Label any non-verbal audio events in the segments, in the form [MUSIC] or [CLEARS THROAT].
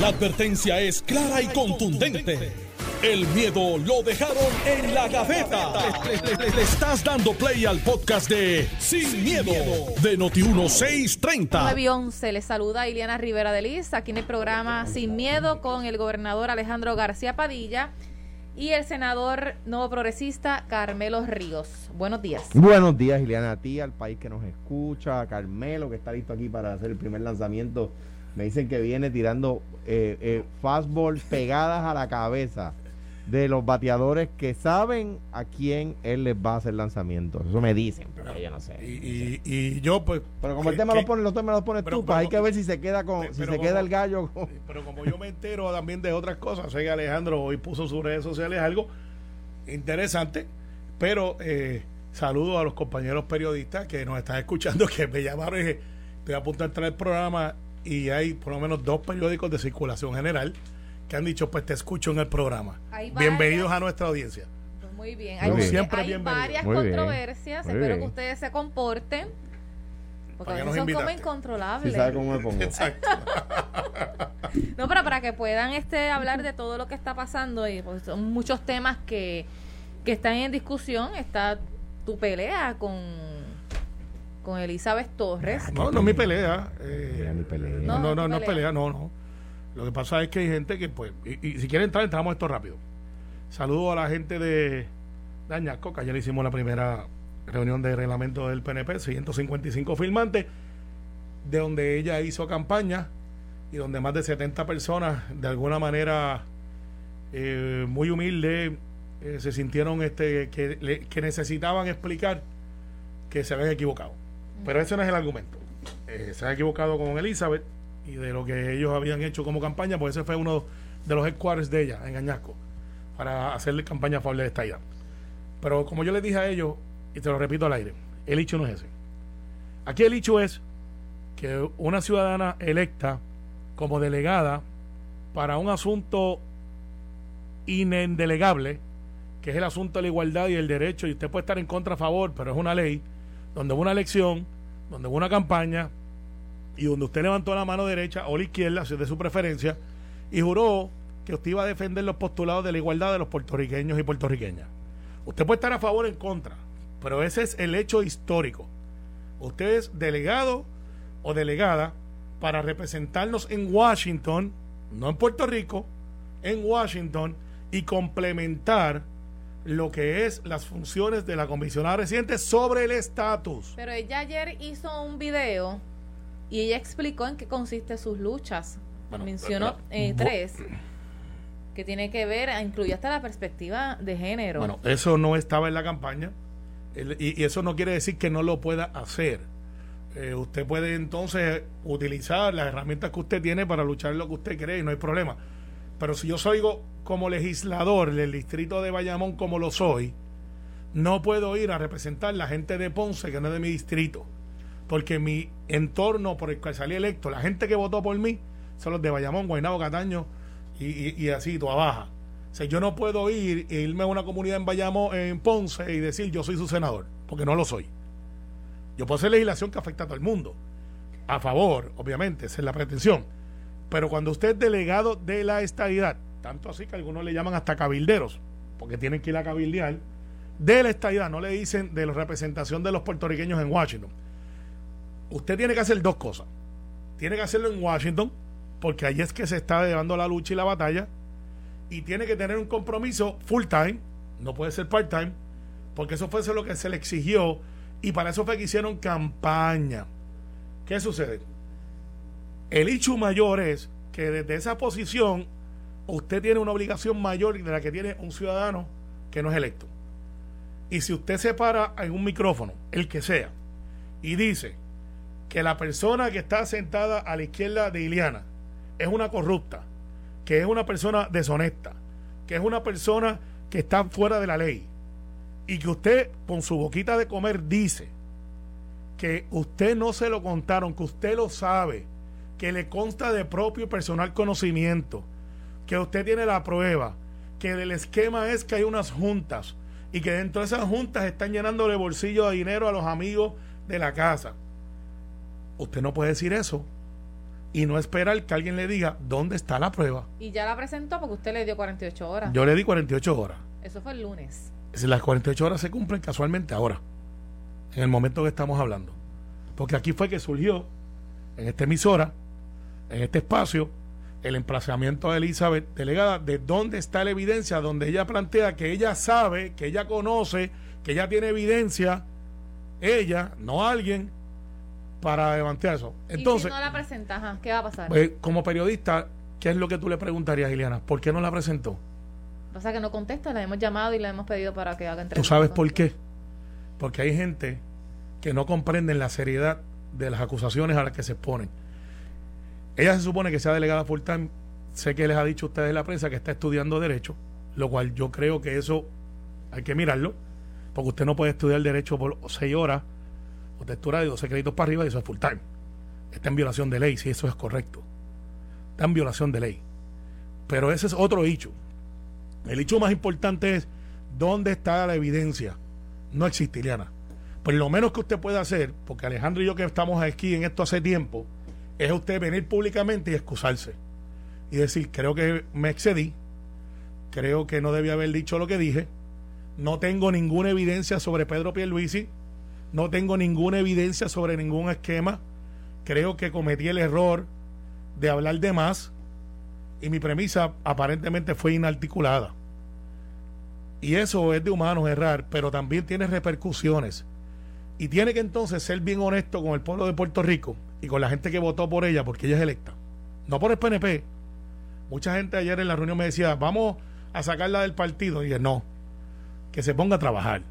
La advertencia es clara y contundente. El miedo lo dejaron en la gaveta. Le, le estás dando play al podcast de Sin, miedo, de Noti1630. 9 y 11, les saluda Iliana Rivera de Liz, aquí en el programa Sin Miedo con el gobernador Alejandro García Padilla y el senador nuevo progresista Carmelo Ríos. Buenos días. Buenos días, Ileana, a ti, al país que nos escucha, a Carmelo, que está listo aquí para hacer el primer lanzamiento. Me dicen que viene tirando eh, eh, fastball [LAUGHS] pegadas a la cabeza de los bateadores que saben a quién él les va a hacer lanzamiento. Eso me dicen, pero yo no sé. Y, y, y yo, pues. Pero como el tema que- lo pones, los temas los pones pero- tú, pues hay que ver si se queda con, si pero se como- queda el gallo. con- Pero como yo me entero también de otras cosas, sé que Alejandro hoy puso sus redes sociales algo interesante, pero eh, saludo a los compañeros periodistas que nos están escuchando, que me llamaron y dije, estoy a punto de entrar al programa y hay por lo menos dos periódicos de circulación general que han dicho, pues te escucho en el programa. Hay Bienvenidos varias- a nuestra audiencia. Pues muy bien, Muy hay, bien. Siempre hay bienvenido. varias Muy controversias, espero que ustedes se comporten. Porque ¿Para a veces son como incontrolables. Si sabe cómo me pongo. Exacto. [LAUGHS] No, pero para que puedan este hablar de todo lo que está pasando y pues, son muchos temas que, que están en discusión. Está tu pelea con, con Elizabeth Torres. No, no es mi pelea. eh, Mira, mi pelea. No, no, no, es pelea, no, no. Lo que pasa es que hay gente que, pues, y, y si quieren entrar, entramos esto rápido. Saludo a la gente de, de Añasco, que ayer hicimos la primera reunión de reglamento del PNP, 155 firmantes, de donde ella hizo campaña y donde más de 70 personas, de alguna manera eh, muy humilde, eh, se sintieron este, que, le- que necesitaban explicar que se habían equivocado. Pero ese no es el argumento. Eh, se han equivocado con Elizabeth y de lo que ellos habían hecho como campaña, pues ese fue uno de los headquarters de ella en Añasco para hacerle campaña a favor de esta idea. Pero como yo les dije a ellos, y te lo repito al aire, el hecho no es ese. Aquí el hecho es que una ciudadana electa como delegada para un asunto inendelegable, que es el asunto de la igualdad y el derecho, y usted puede estar en contra a favor, pero es una ley, donde hubo una elección, donde hubo una campaña, y donde usted levantó la mano derecha o la izquierda, si es de su preferencia, y juró que usted iba a defender los postulados de la igualdad de los puertorriqueños y puertorriqueñas. Usted puede estar a favor o en contra, pero ese es el hecho histórico. Usted es delegado o delegada para representarnos en Washington, no en Puerto Rico, en Washington, y complementar lo que es las funciones de la comisionada residente sobre el estatus. Pero ella ayer hizo un video y ella explicó en qué consiste sus luchas. Bueno, Mencionó eh, tres que tiene que ver, incluye hasta la perspectiva de género. Bueno, eso no estaba en la campaña el- y, y eso no quiere decir que no lo pueda hacer. Eh, usted puede entonces utilizar las herramientas que usted tiene para luchar lo que usted cree y no hay problema. Pero si yo soy como legislador del distrito de Bayamón como lo soy, no puedo ir a representar la gente de Ponce que no es de mi distrito. Porque mi entorno por el cual salí electo, la gente que votó por mí, son los de Bayamón, Guaynabo, Cataño y, y, y así, toda baja. O sea, yo no puedo ir e irme a una comunidad en Bayamón, en Ponce, y decir yo soy su senador, porque no lo soy. Yo puedo hacer legislación que afecta a todo el mundo. A favor, obviamente, esa es la pretensión. Pero cuando usted es delegado de la estadidad, tanto así que algunos le llaman hasta cabilderos, porque tienen que ir a cabildear, de la estadidad, no le dicen de la representación de los puertorriqueños en Washington. Usted tiene que hacer dos cosas. Tiene que hacerlo en Washington, porque allí es que se está llevando la lucha y la batalla, y tiene que tener un compromiso full time, no puede ser part time, porque eso fue lo que se le exigió, y para eso fue que hicieron campaña. ¿Qué sucede? El hecho mayor es que desde esa posición usted tiene una obligación mayor de la que tiene un ciudadano que no es electo. Y si usted se para en un micrófono, el que sea, y dice que la persona que está sentada a la izquierda de Iliana es una corrupta, que es una persona deshonesta, que es una persona que está fuera de la ley, y que usted con su boquita de comer dice que usted no se lo contaron, que usted lo sabe, que le consta de propio y personal conocimiento, que usted tiene la prueba, que el esquema es que hay unas juntas y que dentro de esas juntas están llenándole bolsillo de dinero a los amigos de la casa. Usted no puede decir eso, y no esperar que alguien le diga dónde está la prueba. Y ya la presentó porque usted le dio 48 horas. Yo le di 48 horas. Eso fue el lunes. Las 48 horas se cumplen casualmente ahora, en el momento que estamos hablando. Porque aquí fue que surgió, en esta emisora, en este espacio, el emplazamiento de Elizabeth, delegada, de dónde está la evidencia, donde ella plantea que ella sabe, que ella conoce, que ella tiene evidencia, ella, no alguien, para levantar eso. Entonces, ¿Y si no la presenta, ¿qué va a pasar? Pues, como periodista, ¿qué es lo que tú le preguntarías, Ileana? ¿Por qué no la presentó? Pasa que no contesta, la hemos llamado y la hemos pedido para que haga entrevista. ¿Tú sabes por qué? Porque hay gente que no comprenden la seriedad de las acusaciones a las que se exponen. Ella se supone que sea delegada full time. Sé que les ha dicho a ustedes en la prensa que está estudiando Derecho, lo cual yo creo que eso hay que mirarlo, porque usted no puede estudiar Derecho por seis horas o textura de 12 créditos para arriba y eso es full time. Está en violación de ley, si eso es correcto. Está en violación de ley. Pero ese es otro hecho. El hecho más importante es dónde está la evidencia. No existe, Ileana. Pues lo menos que usted puede hacer, porque Alejandro y yo que estamos aquí en esto hace tiempo, es usted venir públicamente y excusarse. Y decir, creo que me excedí, creo que no debía haber dicho lo que dije, no tengo ninguna evidencia sobre Pedro Pierluisi, no tengo ninguna evidencia sobre ningún esquema, creo que cometí el error de hablar de más y mi premisa aparentemente fue inarticulada. Y eso es de humanos errar, pero también tiene repercusiones. Y tiene que entonces ser bien honesto con el pueblo de Puerto Rico y con la gente que votó por ella, porque ella es electa. No por el PNP. Mucha gente ayer en la reunión me decía, vamos a sacarla del partido. Y dije, no, que se ponga a trabajar.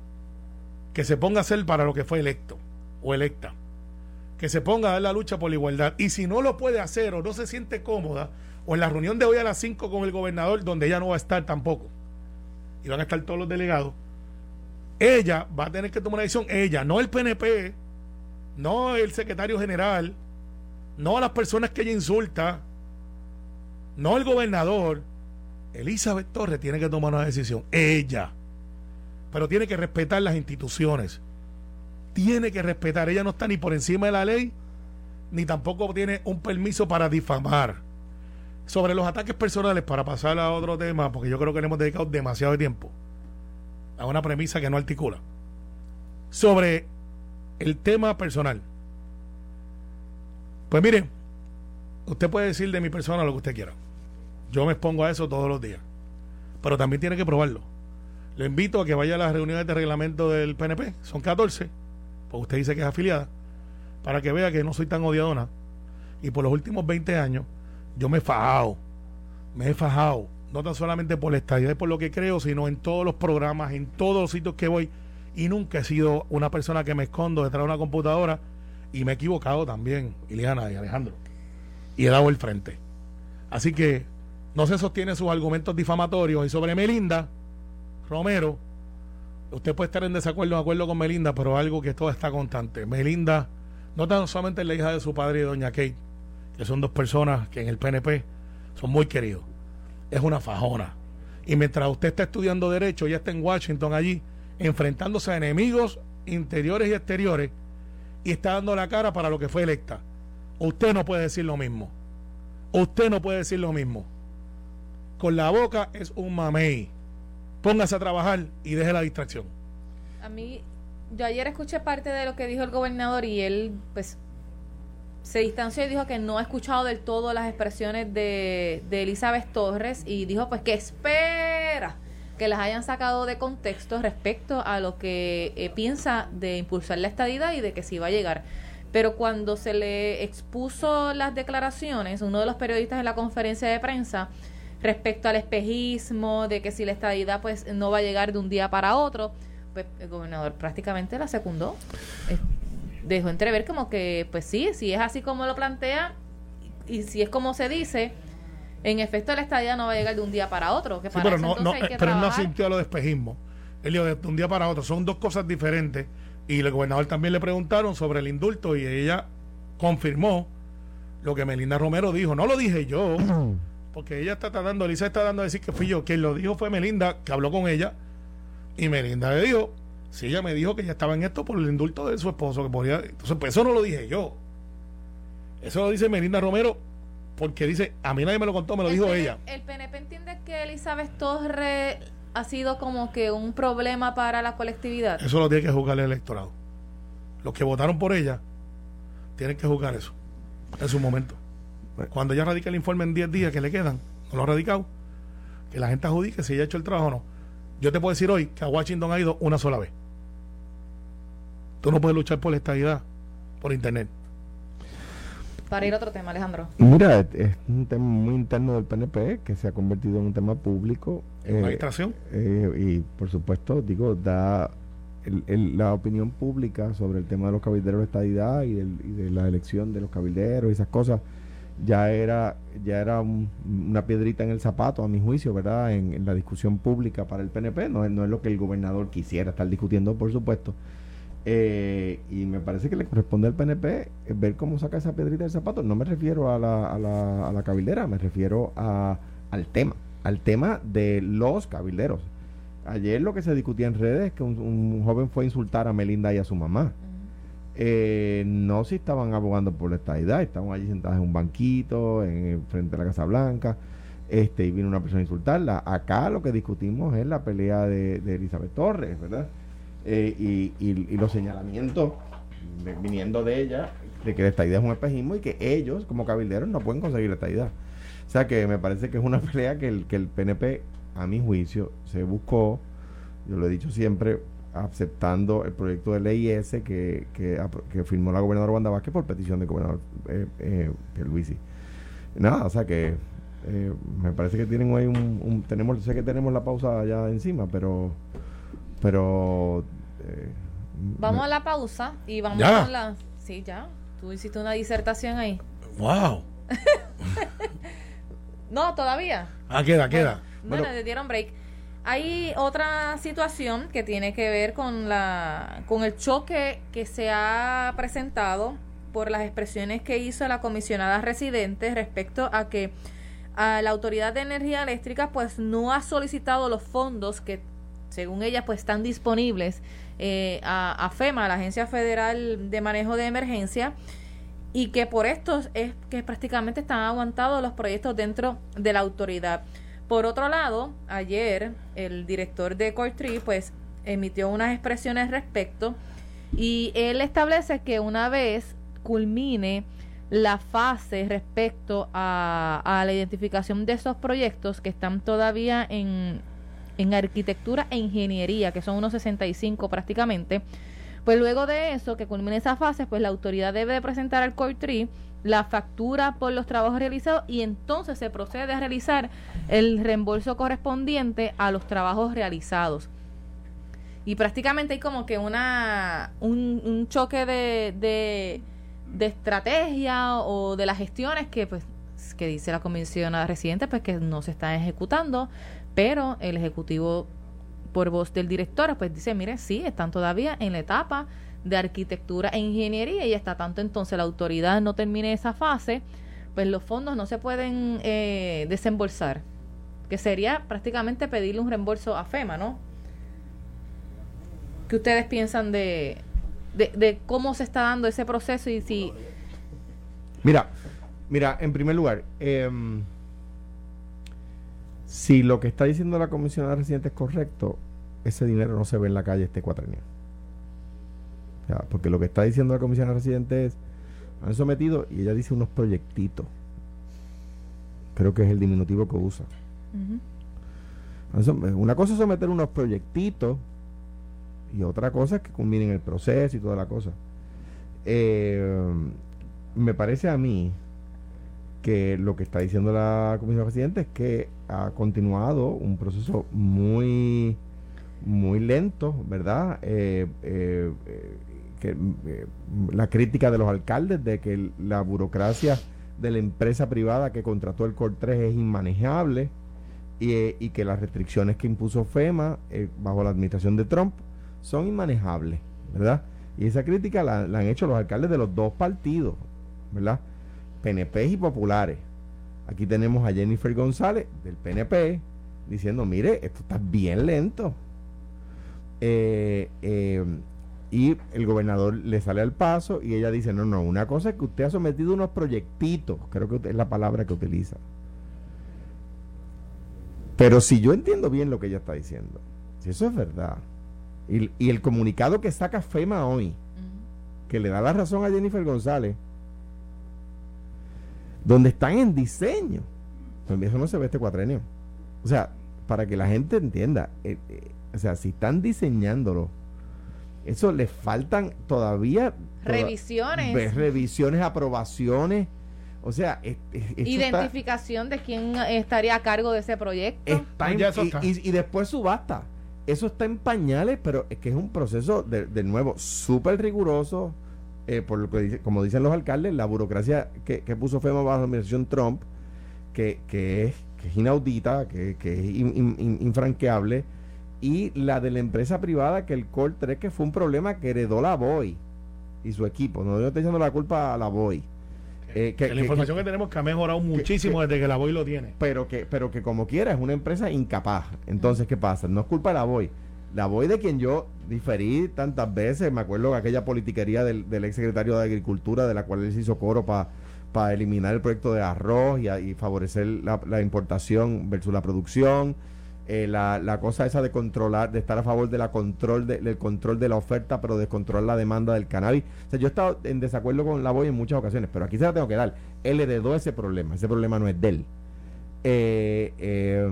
Que se ponga a hacer para lo que fue electo o electa. Que se ponga a dar la lucha por la igualdad. Y si no lo puede hacer o no se siente cómoda, o en la reunión de hoy a las 5 con el gobernador, donde ella no va a estar tampoco, y van a estar todos los delegados, ella va a tener que tomar una decisión, ella, no el PNP, no el secretario general, no a las personas que ella insulta, no el gobernador. Elizabeth Torres tiene que tomar una decisión, ella. Pero tiene que respetar las instituciones. Tiene que respetar. Ella no está ni por encima de la ley, ni tampoco tiene un permiso para difamar. Sobre los ataques personales, para pasar a otro tema, porque yo creo que le hemos dedicado demasiado tiempo a una premisa que no articula. Sobre el tema personal. Pues mire, usted puede decir de mi persona lo que usted quiera. Yo me expongo a eso todos los días. Pero también tiene que probarlo. Le invito a que vaya a las reuniones de reglamento del PNP. Son 14. Pues usted dice que es afiliada. Para que vea que no soy tan odiadona. Y por los últimos 20 años, yo me he fajado. Me he fajado no tan solamente por la estadía y por lo que creo, sino en todos los programas, en todos los sitios que voy. Y nunca he sido una persona que me escondo detrás de una computadora y me he equivocado también, Ileana y Alejandro. Y he dado el frente. Así que no se sostiene sus argumentos difamatorios. Y sobre Melinda Romero, usted puede estar en desacuerdo o acuerdo con Melinda, pero algo que todo está constante. Melinda, no tan solamente la hija de su padre y doña Kate, que son dos personas que en el PNP son muy queridos es una fajona. Y mientras usted está estudiando Derecho, ya está en Washington allí, enfrentándose a enemigos interiores y exteriores, y está dando la cara para lo que fue electa. Usted no puede decir lo mismo. Usted no puede decir lo mismo. Con la boca es un mamey. Póngase a trabajar y deje la distracción. A mí, yo ayer escuché parte de lo que dijo el gobernador y él, pues, se distanció y dijo que no ha escuchado del todo las expresiones de, de Elizabeth Torres y dijo pues que espera que las hayan sacado de contexto respecto a lo que eh, piensa de impulsar la estadidad y de que sí va a llegar. Pero cuando se le expuso las declaraciones, uno de los periodistas en la conferencia de prensa, respecto al espejismo, de que si la estadidad pues no va a llegar de un día para otro, pues el gobernador prácticamente la secundó dejó entrever como que, pues sí, si es así como lo plantea y si es como se dice, en efecto la estadía no va a llegar de un día para otro. Que pero no, no, pero no sintió lo de espejismo. Él dijo de un día para otro. Son dos cosas diferentes. Y el gobernador también le preguntaron sobre el indulto y ella confirmó lo que Melinda Romero dijo. No lo dije yo, [CLEARS THROAT] porque ella está tratando, Elisa está dando a decir que fui yo. Quien lo dijo fue Melinda, que habló con ella. Y Melinda le dijo, si ella me dijo que ya estaba en esto por el indulto de su esposo, que podía. Entonces, pues eso no lo dije yo. Eso lo dice Melinda Romero porque dice, a mí nadie me lo contó, me lo dijo ella. ¿El PNP entiende que Elizabeth Torres ha sido como que un problema para la colectividad? Eso lo tiene que juzgar el electorado. Los que votaron por ella tienen que juzgar eso en su momento. Cuando ella radica el informe en 10 días que le quedan, no lo ha radicado, que la gente adjudique si ella ha hecho el trabajo o no. Yo te puedo decir hoy que a Washington ha ido una sola vez. Tú no puedes luchar por la estabilidad por internet. Para ir a otro tema, Alejandro. Mira, es un tema muy interno del PNP que se ha convertido en un tema público. ¿En eh, administración? Eh, y por supuesto, digo, da la opinión pública sobre el tema de los cabilderos de estadidad y, de la elección de los cabilderos y esas cosas ya era ya era una piedrita en el zapato a mi juicio verdad en, la discusión pública para el PNP no, no es lo que el gobernador quisiera estar discutiendo por supuesto eh, y me parece que le corresponde al PNP ver cómo saca esa piedrita del zapato. No me refiero a la, a la, a la cabildera, me refiero a, al tema, al tema de los cabilderos. Ayer lo que se discutía en redes es que un, joven fue a insultar a Melinda y a su mamá. Eh, no si estaban abogando por la estadidad, estaban allí sentados en un banquito, en, frente a la Casa Blanca, este, y vino una persona a insultarla. Acá lo que discutimos es la pelea de, de Elizabeth Torres, ¿verdad? Eh, y, y, los señalamientos viniendo de ella de que esta idea es un espejismo y que ellos como cabilderos no pueden conseguir esta idea. O sea que me parece que es una [LAUGHS] pelea que el, que el PNP, a mi juicio, se buscó, yo lo he dicho siempre, aceptando el proyecto de ley ese que, que, firmó la gobernadora Wanda Vázquez por petición del gobernador eh, eh. Nada, o sea que eh, me parece que tienen hoy un, un, tenemos sé que tenemos la pausa ya encima pero pero... Eh, vamos a la pausa y vamos a la... Sí, ya. Tú hiciste una disertación ahí. ¡Wow! [LAUGHS] no, todavía. Ah, queda, queda. Bueno, le dieron break. Hay otra situación que tiene que ver con la con el choque que se ha presentado por las expresiones que hizo la comisionada residente respecto a que a la Autoridad de Energía Eléctrica pues no ha solicitado los fondos que según ella, pues están disponibles eh, a, FEMA, la Agencia Federal de Manejo de Emergencia, y que por esto es que prácticamente están aguantados los proyectos dentro de la autoridad. Por otro lado, ayer el director de Cortree pues emitió unas expresiones respecto y él establece que una vez culmine la fase respecto a, a la identificación de esos proyectos que están todavía en, en arquitectura e ingeniería, que son unos 65 prácticamente. Pues luego de eso, que culmine esa fase, pues la autoridad debe presentar al CORTRI la factura por los trabajos realizados y entonces se procede a realizar el reembolso correspondiente a los trabajos realizados. Y prácticamente hay como que una un, choque de, de, de, estrategia o de las gestiones que pues que dice la comisionada residente pues que no se están ejecutando pero el ejecutivo, por voz del director, pues dice, mire, sí, están todavía en la etapa de arquitectura e ingeniería y hasta tanto entonces la autoridad no termine esa fase, pues los fondos no se pueden eh, desembolsar, que sería prácticamente pedirle un reembolso a FEMA, ¿no? ¿Qué ustedes piensan de, de, de cómo se está dando ese proceso y si... Mira, mira, en primer lugar, eh, si lo que está diciendo la comisionada residente es correcto, ese dinero no se ve en la calle este cuatrenio. porque lo que está diciendo la comisionada residente es, han sometido, y ella dice unos proyectitos. Creo que es el diminutivo que usa. Una cosa es someter unos proyectitos y otra cosa es que culminen el proceso y toda la cosa. Eh, me parece a mí que lo que está diciendo la Comisión Presidente es que ha continuado un proceso muy muy lento, ¿verdad? Eh, eh, eh, que, la crítica de los alcaldes de que la burocracia de la empresa privada que contrató el COR 3 es inmanejable y, que las restricciones que impuso FEMA bajo la administración de Trump son inmanejables, ¿verdad? Y esa crítica la han hecho los alcaldes de los dos partidos, ¿verdad? PNP y populares. Aquí tenemos a Jennifer González del PNP diciendo, mire, esto está bien lento. Eh, eh, y el gobernador le sale al paso y ella dice, no, no, una cosa es que usted ha sometido unos proyectitos, creo que es la palabra que utiliza. Pero si yo entiendo bien lo que ella está diciendo, si eso es verdad, y, y el comunicado que saca FEMA hoy, que le da la razón a Jennifer González, donde están en diseño, pues eso no se ve este cuatrenio. O sea, para que la gente entienda, eh, eh, o sea, si están diseñándolo, eso le faltan todavía revisiones, revisiones, aprobaciones. O sea, identificación de quién estaría a cargo de ese proyecto. y, después subasta. Eso está en pañales, pero es que es un proceso de, nuevo súper riguroso. Eh, por lo que dice, como dicen los alcaldes, la burocracia que, puso FEMA bajo la administración Trump, que, que, es, inaudita, que, es infranqueable y la de la empresa privada que el Col 3 que fue un problema que heredó la BOI y su equipo. No yo estoy echando la culpa a la BOI. Eh, que, la información que, tenemos que ha mejorado muchísimo desde que la BOI lo tiene. Pero que, pero que como quiera es una empresa incapaz. Entonces, ¿qué pasa? No es culpa de la BOI. La BOI de quien yo diferí tantas veces, me acuerdo de aquella politiquería del, del ex secretario de Agricultura, de la cual él se hizo coro para eliminar el proyecto de arroz y, favorecer la, importación versus la producción eh, la, cosa esa de controlar, de estar a favor de control de, del control de la oferta, pero descontrolar la demanda del cannabis. O sea, yo he estado en desacuerdo con la BOI en muchas ocasiones, pero aquí se la tengo que dar. Él heredó ese problema, ese problema no es de él. Eh, eh,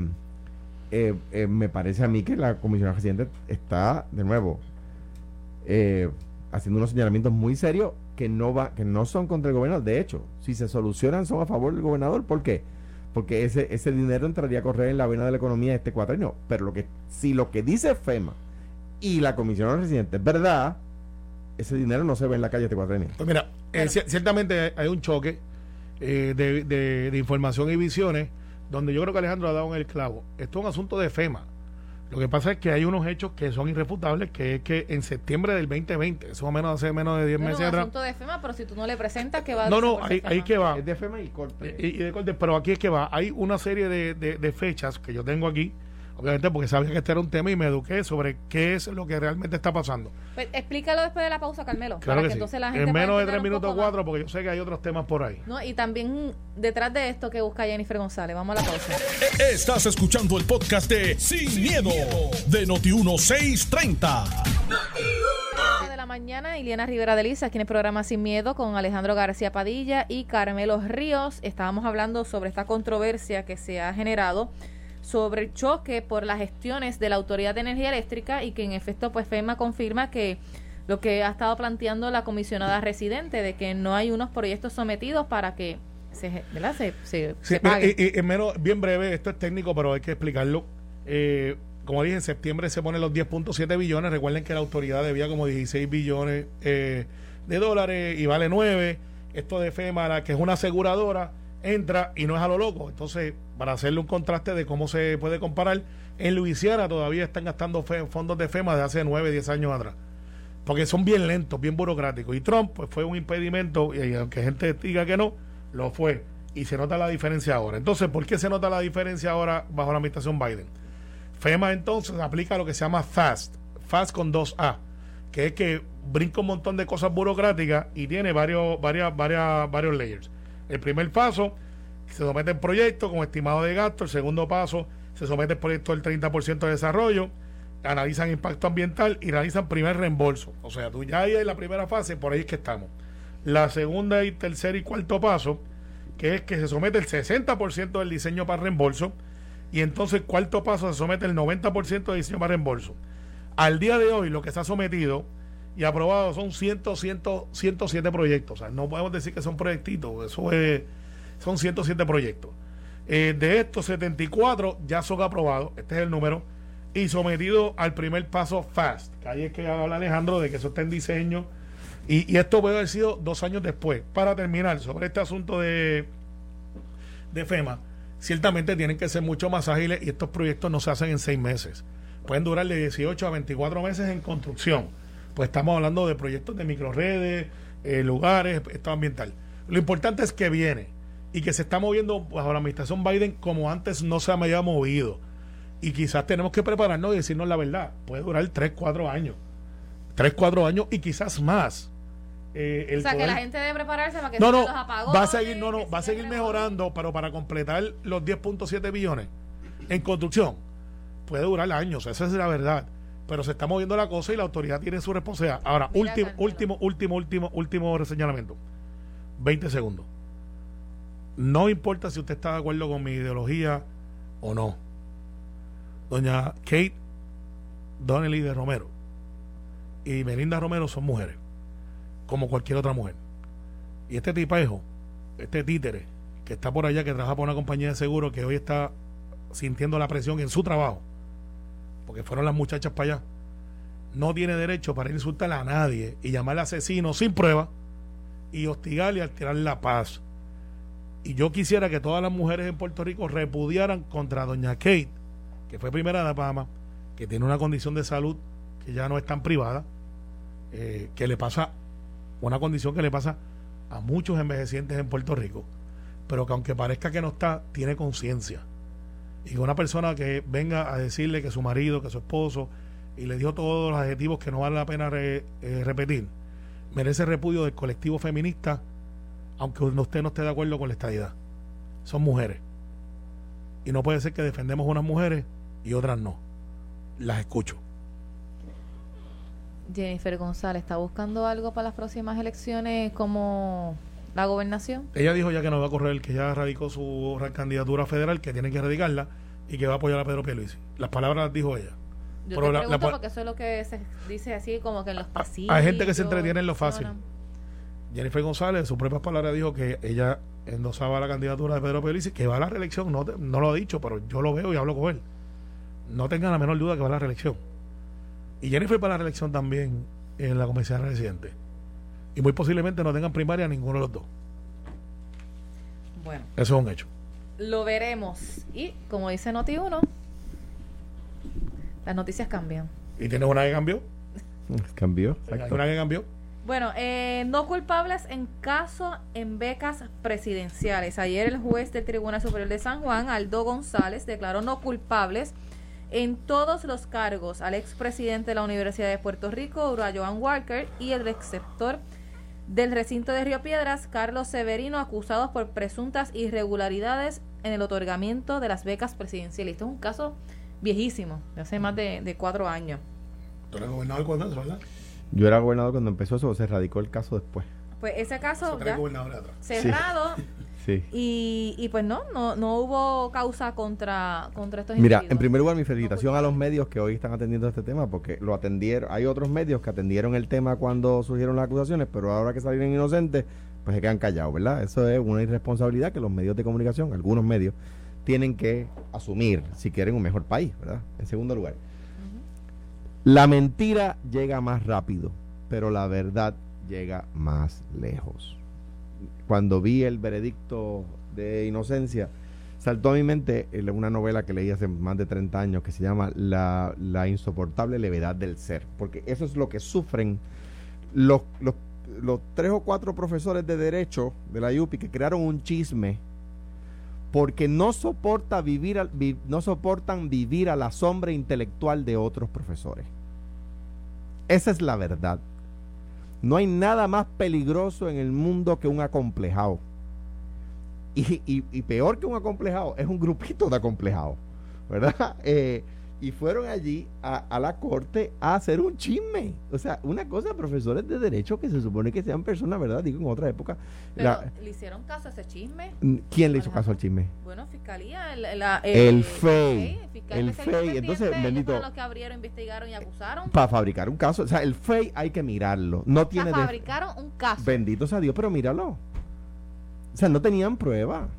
me parece a mí que la comisión residente está, de nuevo, haciendo unos señalamientos muy serios que no, va, que no son contra el gobernador. De hecho, si se solucionan, son a favor del gobernador. ¿Por qué? porque ese, ese dinero entraría a correr en la vena de la economía de este cuatrienio. Pero lo que, si lo que dice FEMA y la Comisión Residente es verdad, ese dinero no se ve en la calle este cuatrienio. Pues mira, eh, ciertamente hay un choque eh, de, de, información y visiones donde yo creo que Alejandro ha dado en el clavo. Esto es un asunto de FEMA. Lo que pasa es que hay unos hechos que son irrefutables, que es que en septiembre del 2020, eso más o menos hace menos de 10 meses atrás. Es un asunto de FEMA, pero si tú no le presentas, que va a No, no, ahí, ahí que va. Es de FEMA y corte. Y, de corte, pero aquí es que va. Hay una serie de, de fechas que yo tengo aquí obviamente porque sabía que este era un tema y me eduqué sobre qué es lo que realmente está pasando. Pues explícalo después de la pausa, Carmelo. Claro que, entonces la gente en menos de tres minutos cuatro, porque yo sé que hay otros temas por ahí. No, y también detrás de esto que busca Jennifer González. Vamos a la pausa. Estás escuchando el podcast de Sin, miedo, de Noti1630. de la mañana, Iliana Rivera de Lisa, aquí en el programa Sin Miedo con Alejandro García Padilla y Carmelo Ríos. Estábamos hablando sobre esta controversia que se ha generado sobre el choque por las gestiones de la Autoridad de Energía Eléctrica y que en efecto pues FEMA confirma que lo que ha estado planteando la comisionada residente de que no hay unos proyectos sometidos para que se, ¿verdad? se, se, pague. Y, y, menos, bien breve, esto es técnico, pero hay que explicarlo. Eh, como dije, en septiembre se ponen los 10.7 billones. Recuerden que la autoridad debía como 16 billones eh, de dólares y vale 9. Esto de FEMA, que es una aseguradora, entra y no es a lo loco. Entonces, para hacerle un contraste de cómo se puede comparar, en Luisiana todavía están gastando fondos de FEMA de hace 9, 10 años atrás. Porque son bien lentos, bien burocráticos. Y Trump pues, fue un impedimento, y aunque gente diga que no, lo fue. Y se nota la diferencia ahora. Entonces, ¿por qué se nota la diferencia ahora bajo la administración Biden? FEMA entonces aplica lo que se llama FAST, FAST con 2A, que es que brinca un montón de cosas burocráticas y tiene varios, varias, varias, varios layers. El primer paso, se somete el proyecto con estimado de gasto. El segundo paso, se somete el proyecto del 30% de desarrollo. Analizan impacto ambiental y realizan primer reembolso. O sea, tú ya ahí en la primera fase, por ahí es que estamos. La segunda y tercer y cuarto paso, que es que se somete el 60% del diseño para reembolso. Y entonces, cuarto paso, se somete el 90% de diseño para reembolso. Al día de hoy, lo que se ha sometido y aprobado son 100, 100, 107 proyectos. O sea, no podemos decir que son proyectitos, eso es, son 107 proyectos. Eh, de estos 74 ya son aprobados, este es el número, y sometidos al primer paso FAST, que ahí es que habla Alejandro de que eso está en diseño, y, esto puede haber sido dos años después. Para terminar, sobre este asunto de, de FEMA, ciertamente tienen que ser mucho más ágiles y estos proyectos no se hacen en seis meses. Pueden durar de 18 a 24 meses en construcción pues estamos hablando de proyectos de microredes, eh, lugares, estado ambiental. Lo importante es que viene y que se está moviendo bajo la administración Biden como antes no se había movido. Y quizás tenemos que prepararnos y decirnos la verdad. Puede durar 3, 4 años. tres, cuatro años y quizás más. Eh, o sea, que la gente debe prepararse para que no, no, va a seguir, no, no, va a seguir mejorando, pero para completar los 10.7 billones en construcción puede durar años, esa es la verdad. Pero se está moviendo la cosa y la autoridad tiene su responsabilidad. Ahora, último, último, último, último, último reseñalamiento. 20 segundos. No importa si usted está de acuerdo con mi ideología o no. Doña Kate Donnelly de Romero y Melinda Romero son mujeres, como cualquier otra mujer. Y este tipajo, este títere, que está por allá, que trabaja por una compañía de seguro, que hoy está sintiendo la presión en su trabajo, porque fueron las muchachas para allá, no tiene derecho para insultar a nadie y llamarle asesino sin prueba y hostigarle y alterar la paz. Y yo quisiera que todas las mujeres en Puerto Rico repudiaran contra doña Kate, que fue primera de Pama, que tiene una condición de salud que ya no es tan privada, eh, que le pasa una condición que le pasa a muchos envejecientes en Puerto Rico, pero que aunque parezca que no está, tiene conciencia. Y que una persona que venga a decirle que su marido, que su esposo, y le dio todos los adjetivos que no vale la pena eh, repetir, merece repudio del colectivo feminista, aunque usted no esté de acuerdo con la estadidad. Son mujeres. Y no puede ser que defendemos unas mujeres y otras no. Las escucho. Jennifer González está buscando algo para las próximas elecciones como la gobernación. Ella dijo ya que no va a correr, que ya radicó su candidatura federal, que tiene que radicarla y que va a apoyar a Pedro Pierluisi. Las palabras las dijo ella. Yo te pregunto porque eso es lo que se dice así como que en los pasillos. Hay gente que se entretiene en lo fácil. Jennifer González, en sus propias palabras, dijo que ella endosaba la candidatura de Pedro Pierluisi, que va a la reelección. No, no lo ha dicho, pero yo lo veo y hablo con él. No tengan la menor duda que va a la reelección. Y Jennifer para la reelección también en la comisión residente. Y muy posiblemente no tengan primaria ninguno de los dos. Bueno. Eso es un hecho. Lo veremos. Y como dice Noti1, las noticias cambian. ¿Y tienes una que cambió? [LAUGHS] Cambió. ¿Una que cambió? Bueno, eh, no culpables en caso en becas presidenciales. Ayer el juez del Tribunal Superior de San Juan, Aldo González, declaró no culpables en todos los cargos al expresidente de la Universidad de Puerto Rico, Joan Walker, y el receptor del recinto de Río Piedras, Carlos Severino, acusados por presuntas irregularidades en el otorgamiento de las becas presidenciales. Esto es un caso viejísimo, de hace más de, cuatro años. ¿Tú eres gobernador cuando eso, verdad? Yo era gobernador cuando empezó eso, se radicó el caso después. Pues ese caso ya cerrado, [LAUGHS] y, y pues no, no, no hubo causa contra, contra estos Mira, en primer lugar, mi felicitación a los medios que hoy están atendiendo este tema, porque lo atendieron. Hay otros medios que atendieron el tema cuando surgieron las acusaciones, pero ahora que salieron inocentes, pues se quedan callados, ¿verdad? Eso es una irresponsabilidad que los medios de comunicación, algunos medios, tienen que asumir si quieren un mejor país, ¿verdad? En segundo lugar, la mentira llega más rápido, pero la verdad llega más lejos cuando vi el veredicto de inocencia, saltó a mi mente eh, una novela que leí hace más de 30 años que se llama La, insoportable levedad del ser, porque eso es lo que sufren los, los, tres o cuatro profesores de derecho de la UPI que crearon un chisme porque no, soporta vivir, no soportan vivir a la sombra intelectual de otros profesores. Esa es la verdad. No hay nada más peligroso en el mundo que un acomplejado. Y, y, peor que un acomplejado, es un grupito de acomplejados, ¿verdad? [LAUGHS] Eh, y fueron allí a, la corte a hacer un chisme. O sea, una cosa, profesores de derecho que se supone que sean personas, ¿verdad? Digo, en otra época. Pero, ¿le hicieron caso a ese chisme? ¿Quién le hizo caso al chisme? Bueno, fiscalía. El, el, FEI. El FEI. Entonces, bendito. los que abrieron, investigaron y acusaron. Para fabricar un caso. O sea, el FEI hay que mirarlo. No tiene. fabricaron un caso. Bendito sea Dios, pero míralo. O sea, no tenían prueba.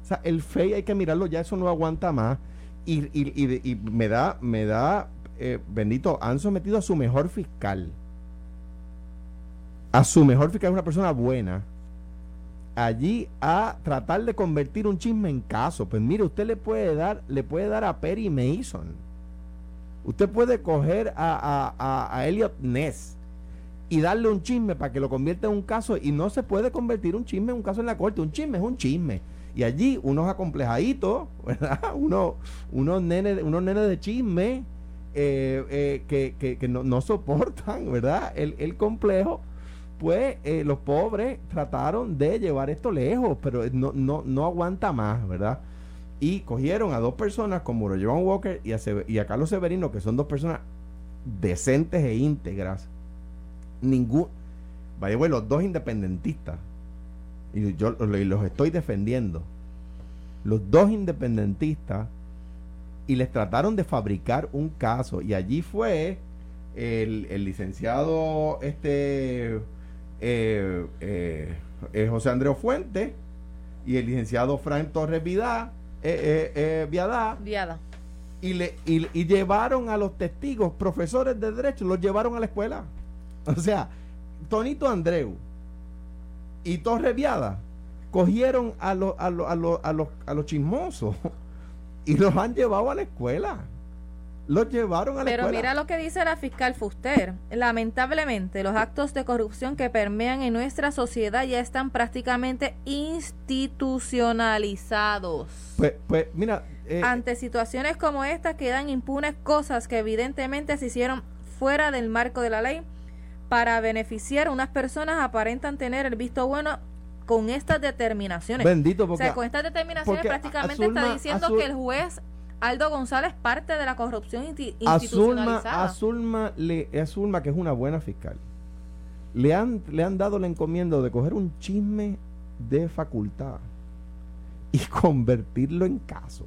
O sea, el FEI hay que mirarlo, ya eso no aguanta más. Y, y, y, me da, me da, eh, bendito, han sometido a su mejor fiscal. A su mejor fiscal, una persona buena. Allí a tratar de convertir un chisme en caso. Pues mire, usted le puede dar, le puede dar a Perry Mason. Usted puede coger a, a, a Elliot Ness y darle un chisme para que lo convierta en un caso y no se puede convertir un chisme en un caso en la corte. Un chisme es un chisme. Y allí unos acomplejaditos, [LAUGHS] ¿verdad? Unos, unos, nenes, unos nenes de chisme eh, que, que, no, soportan, [LAUGHS] ¿verdad? El, el complejo pues los pobres trataron de llevar esto lejos, pero no, no, no aguanta más, ¿verdad? Y cogieron a dos personas como lo John Walker y a, y a Carlos Severino, que son dos personas decentes e íntegras. Ningún. Vaya, bueno, los dos independentistas. Y yo los estoy defendiendo. Los dos independentistas. Y les trataron de fabricar un caso. Y allí fue el, el licenciado este eh, eh, eh, José Andrés Fuente y el licenciado Frank Torres Vidá, Viadá, Viada. Y, le, y, llevaron a los testigos, profesores de derecho, los llevaron a la escuela. O sea, Tonito Andreu y Torres Viada cogieron a, los a, a, a, los, a los chismosos [LAUGHS] y los han llevado a la escuela los llevaron a la Pero mira lo que dice la fiscal Fuster. Lamentablemente, los actos de corrupción que permean en nuestra sociedad ya están prácticamente institucionalizados. Pues, pues mira. Eh, Ante situaciones como esta quedan impunes cosas que evidentemente se hicieron fuera del marco de la ley para beneficiar a unas personas aparentan tener el visto bueno con estas determinaciones. Bendito porque, o sea, con estas determinaciones prácticamente está diciendo que el juez Aldo González parte de la corrupción institucionalizada. Azulma, le, Azulma, que es una buena fiscal, le han, le han dado la encomienda de coger un chisme de facultad y [LAUGHS] convertirlo en caso.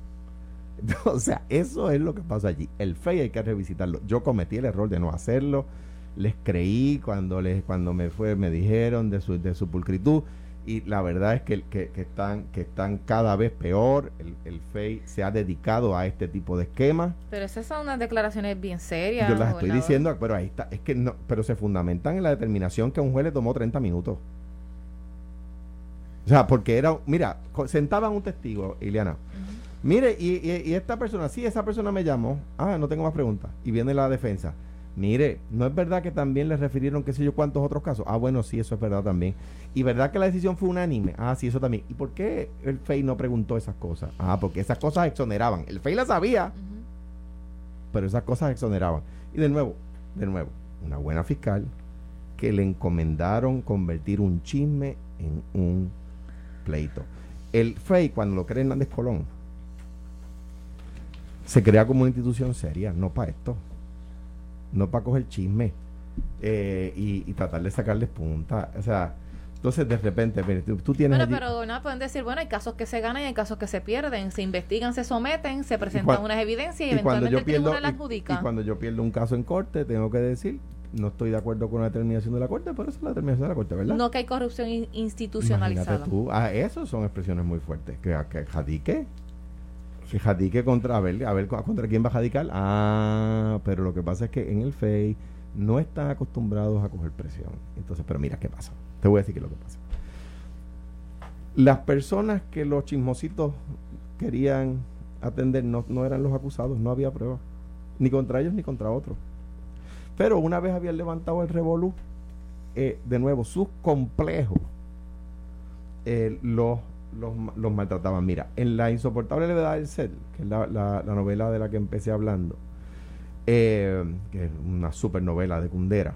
[LAUGHS] O sea, eso es lo que pasa allí. El FEI hay que revisitarlo. Yo cometí el error de no hacerlo. Les creí cuando, les, cuando me fue, me dijeron de su, de su pulcritud y la verdad es que, que, están, que están cada vez peor. El, el, FEI se ha dedicado a este tipo de esquemas. Pero esas son unas declaraciones bien serias. Yo las estoy diciendo, pero ahí está. Es que no, pero se fundamentan en la determinación que a un juez le tomó 30 minutos. O sea, porque era, mira, sentaban un testigo, Ileana. Mire, y, y, esta persona, sí, esa persona me llamó. Ah, no tengo más preguntas. Y viene la defensa. Mire, ¿no es verdad que también le refirieron qué sé yo cuántos otros casos? Ah, bueno, sí, eso es verdad también. ¿Y verdad que la decisión fue unánime? Ah, sí, eso también. ¿Y por qué el FEI no preguntó esas cosas? Ah, porque esas cosas exoneraban. El FEI la sabía, pero esas cosas exoneraban. Y de nuevo, de nuevo, una buena fiscal que le encomendaron convertir un chisme en un pleito. El FEI, cuando lo cree Hernández Colón, se crea como una institución seria, no para esto no para coger chisme eh, y, tratar de sacarles punta. O sea, entonces de repente, tú, tienes... Bueno, pero no pueden decir, bueno, hay casos que se ganan y hay casos que se pierden, se investigan, se someten, se presentan unas evidencias y, eventualmente el tribunal las adjudica. Y, cuando yo pierdo un caso en corte, tengo que decir, no estoy de acuerdo con la determinación de la corte, por eso es la determinación de la corte, ¿verdad? No que hay corrupción institucionalizada. Tú, ah, eso son expresiones muy fuertes. Que, que jadique, Jadique contra, a ver, a ver, ¿contra quién va a jadicar? Ah, pero lo que pasa es que en el FEI no están acostumbrados a coger presión. Entonces, pero mira qué pasa. Te voy a decir qué es lo que pasa. Las personas que los chismositos querían atender no, no eran los acusados, no había pruebas. Ni contra ellos ni contra otros. Pero una vez habían levantado el revolú, eh, de nuevo, sus complejos eh, los los, maltrataban. Mira, en La insoportable levedad del ser, que es la, novela de la que empecé hablando, eh, que es una supernovela de Kundera,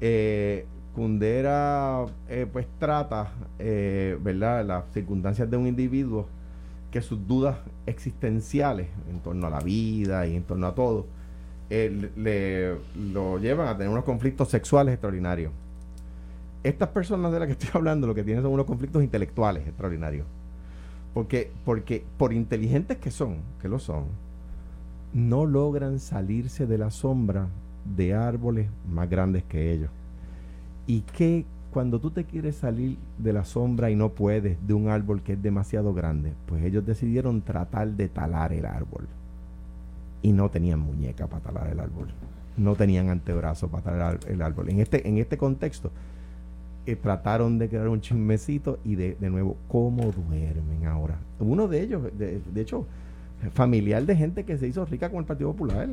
eh, Kundera eh, pues trata, ¿verdad?, las circunstancias de un individuo que sus dudas existenciales en torno a la vida y en torno a todo, le, lo llevan a tener unos conflictos sexuales extraordinarios estas personas de las que estoy hablando lo que tienen son unos conflictos intelectuales extraordinarios. Porque, porque por inteligentes que son, que lo son, no logran salirse de la sombra de árboles más grandes que ellos. Y que cuando tú te quieres salir de la sombra y no puedes de un árbol que es demasiado grande, pues ellos decidieron tratar de talar el árbol. Y no tenían muñeca para talar el árbol. No tenían antebrazo para talar el árbol. En este, en este contexto, trataron de crear un chismecito y de, de nuevo, ¿cómo duermen ahora? Uno de ellos, de, hecho, familiar de gente que se hizo rica con el Partido Popular.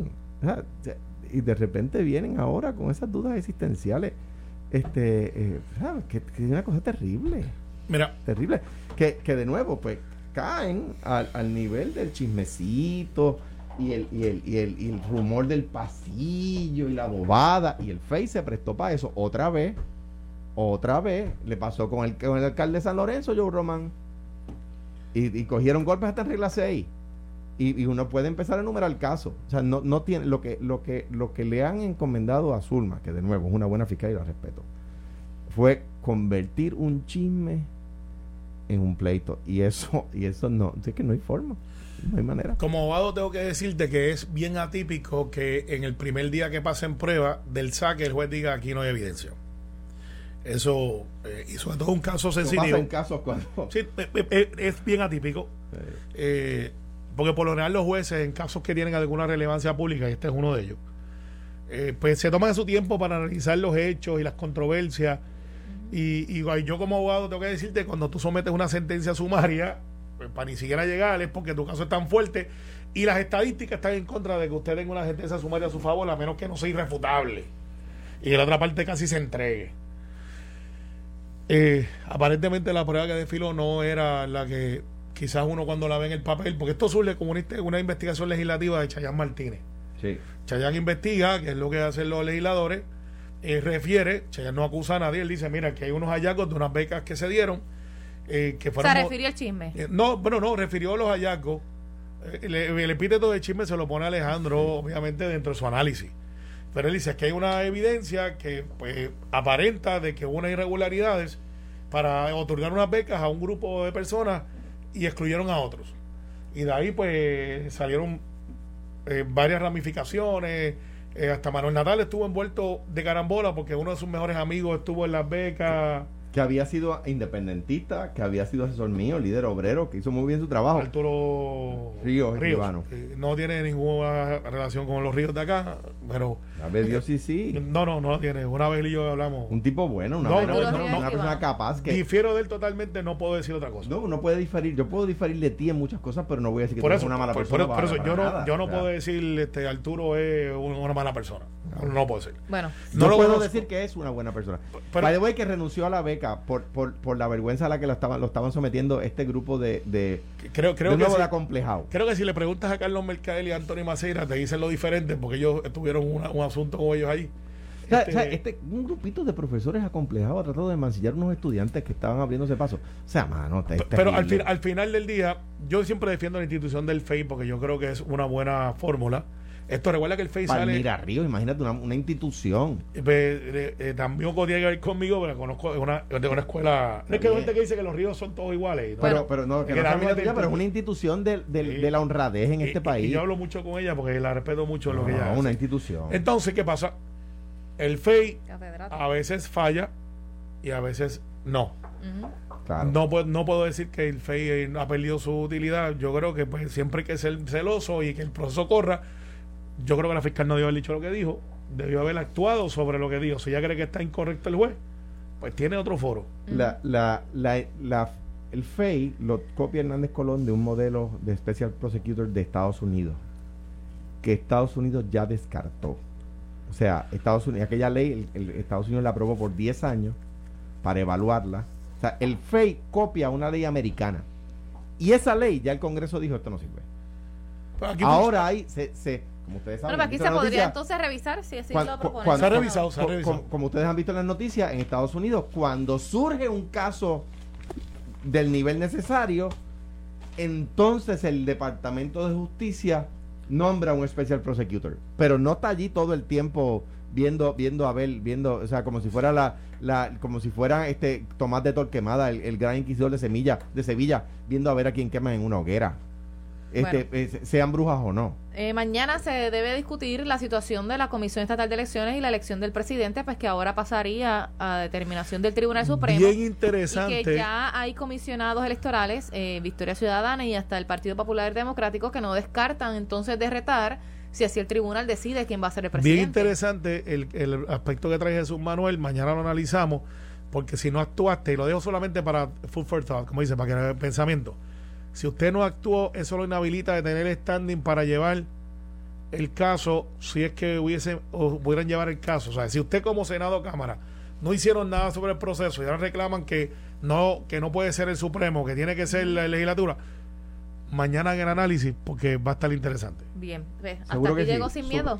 y de repente vienen ahora con esas dudas existenciales. Este, eh, que, es una cosa terrible. Mira. Terrible. Que, que de nuevo, pues caen al, al nivel del chismecito y el, y el, y el, y el rumor del pasillo y la bobada. Y el FEI se prestó para eso. Otra vez, otra vez, le pasó con el, con el alcalde de San Lorenzo, Joe Roman. Y, y cogieron golpes hasta en regla 6. Y, y uno puede empezar a enumerar el caso. O sea, no, no tiene lo que, lo que, lo que le han encomendado a Zulma, que de nuevo es una buena fiscal y la respeto, fue convertir un chisme en un pleito. Y eso, y eso no, es que no hay forma. No hay manera. Como abogado tengo que decirte que es bien atípico que en el primer día que pasen prueba del saque el juez diga aquí no hay evidencia. Eso, eh, y sobre todo un caso en casos cuando... Sí, eh, eh, es bien atípico. Eh, porque por lo general los jueces, en casos que tienen alguna relevancia pública, y este es uno de ellos, eh, pues se toman su tiempo para analizar los hechos y las controversias. Y, y yo como abogado tengo que decirte, cuando tú sometes una sentencia sumaria, pues, para ni siquiera llegar, es porque tu caso es tan fuerte y las estadísticas están en contra de que usted tenga una sentencia sumaria a su favor, a menos que no sea irrefutable. Y que la otra parte casi se entregue. Eh, aparentemente la prueba que desfiló no era la que quizás uno cuando la ve en el papel, porque esto surge como una, una investigación legislativa de Chayán Martínez. Sí. Chayán investiga, que es lo que hacen los legisladores, eh, refiere, Chayán no acusa a nadie, él dice, mira, que hay unos hallazgos de unas becas que se dieron, eh, que fueron... Se refirió al chisme. Eh, no, bueno, no, refirió a los hallazgos. Eh, le- el epíteto de chisme se lo pone Alejandro, obviamente, dentro de su análisis. Pero él dice que hay una evidencia que pues, aparenta de que hubo unas irregularidades para otorgar unas becas a un grupo de personas y excluyeron a otros. Y de ahí pues salieron eh, varias ramificaciones. eh, hasta Manuel Natal estuvo envuelto de carambola porque uno de sus mejores amigos estuvo en las becas. Que había sido independentista, que había sido asesor mío, líder obrero, que hizo muy bien su trabajo. Arturo Ríos, escribano. Eh, no tiene ninguna relación con los ríos de acá, pero A ver, Dios sí, sí. no, no, no la tiene. Una vez y yo hablamos. Un tipo bueno, una, No, no, no, una no. persona capaz que... Difiero de él totalmente, no puedo decir otra cosa. No, uno puede diferir. Yo puedo diferir de ti en muchas cosas, pero no voy a decir que por tú eso, eres una mala por, persona. por- por eso yo no, nada. yo no puedo decir este Arturo es un- una mala persona. No, no puedo decir. Bueno, No, No lo puedo conozco. decir que es una buena persona. Pero- By the way, que renunció a la beca por, por, por la vergüenza a la que lo estaban, lo estaban sometiendo este grupo de, de, Creo, creo de que nuevo si, de acomplejado. creo que si le preguntas a Carlos Mercader y a Antonio Maceira, te dicen lo diferente porque ellos tuvieron una- un asunto con ellos ahí. O sea, Este, o sea, este, un grupito de profesores acomplejados ha tratado de mancillar unos estudiantes que estaban abriéndose paso. O sea, mano, te, Pero al, fin- al final del día, yo siempre defiendo la institución del FEI porque yo creo que es una buena fórmula. Esto recuerda que el FEI sale. Palmira Ríos, imagínate una, una institución. Eh, eh, eh, también tiene que ver conmigo, pero conozco de una, de una escuela. No es que hay gente que dice que los ríos son todos iguales. ¿no? Pero, pero no, que que no la tuya, pero es una institución Sí. de la honradez en Y- este país. Y yo hablo mucho con ella porque la respeto mucho en lo que ella hace. una institución. Entonces, ¿qué pasa? El FEI a veces falla y a veces no. Claro. No, puedo, no puedo decir que el FEI ha perdido su utilidad. Yo creo que pues, siempre hay que ser celoso y que el proceso corra. Yo creo que la fiscal no debió haber dicho lo que dijo. Debió haber actuado sobre lo que dijo. Si ella cree que está incorrecto el juez, pues tiene otro foro. La, la, la, la- el FEI lo copia Hernández Colón de un modelo de Special Prosecutor de Estados Unidos, que Estados Unidos ya descartó. O sea, Estados Unidos, aquella ley, el, el Estados Unidos la aprobó por 10 años para evaluarla. O sea, el FEI copia una ley americana. Y esa ley, ya el Congreso dijo, esto no sirve. Pues Ahora hay, se, se- como ustedes Bueno, saben, aquí se podría noticia, entonces revisar si así Cuan- lo cu- propone. cuando- Se ha revisado, se ha revisado. co- Como, ustedes han visto en las noticias, en Estados Unidos, cuando surge un caso del nivel necesario, entonces el Departamento de Justicia nombra un Special Prosecutor. Pero no está allí todo el tiempo viendo, viendo a ver, viendo, o sea, como si fuera la, la como si fuera este Tomás de Torquemada, el, el gran inquisidor de Semilla, de Sevilla, viendo a ver a quién queman en una hoguera. Este, Bueno. eh, sean brujas o no. Eh, mañana se debe discutir la situación de la Comisión Estatal de Elecciones y la elección del presidente, pues que ahora pasaría a determinación del Tribunal Supremo. Bien y interesante. que ya hay comisionados electorales, eh, Victoria Ciudadana y hasta el Partido Popular Democrático, que no descartan entonces de retar si así el tribunal decide quién va a ser el presidente. Bien interesante el, el aspecto que trae Jesús Manuel. Mañana lo analizamos. Porque si no actuaste, y lo dejo solamente para food for thought, como dice, para que no haya pensamiento. Si usted no actuó, eso lo inhabilita de tener standing para llevar el caso, si es que hubiese o pudieran llevar el caso. O sea, si usted como Senado o Cámara no hicieron nada sobre el proceso y ahora reclaman que no, que no puede ser el Supremo, que tiene que ser la legislatura, mañana en el análisis, porque va a estar interesante. Bien, pues, hasta aquí llegó sin miedo.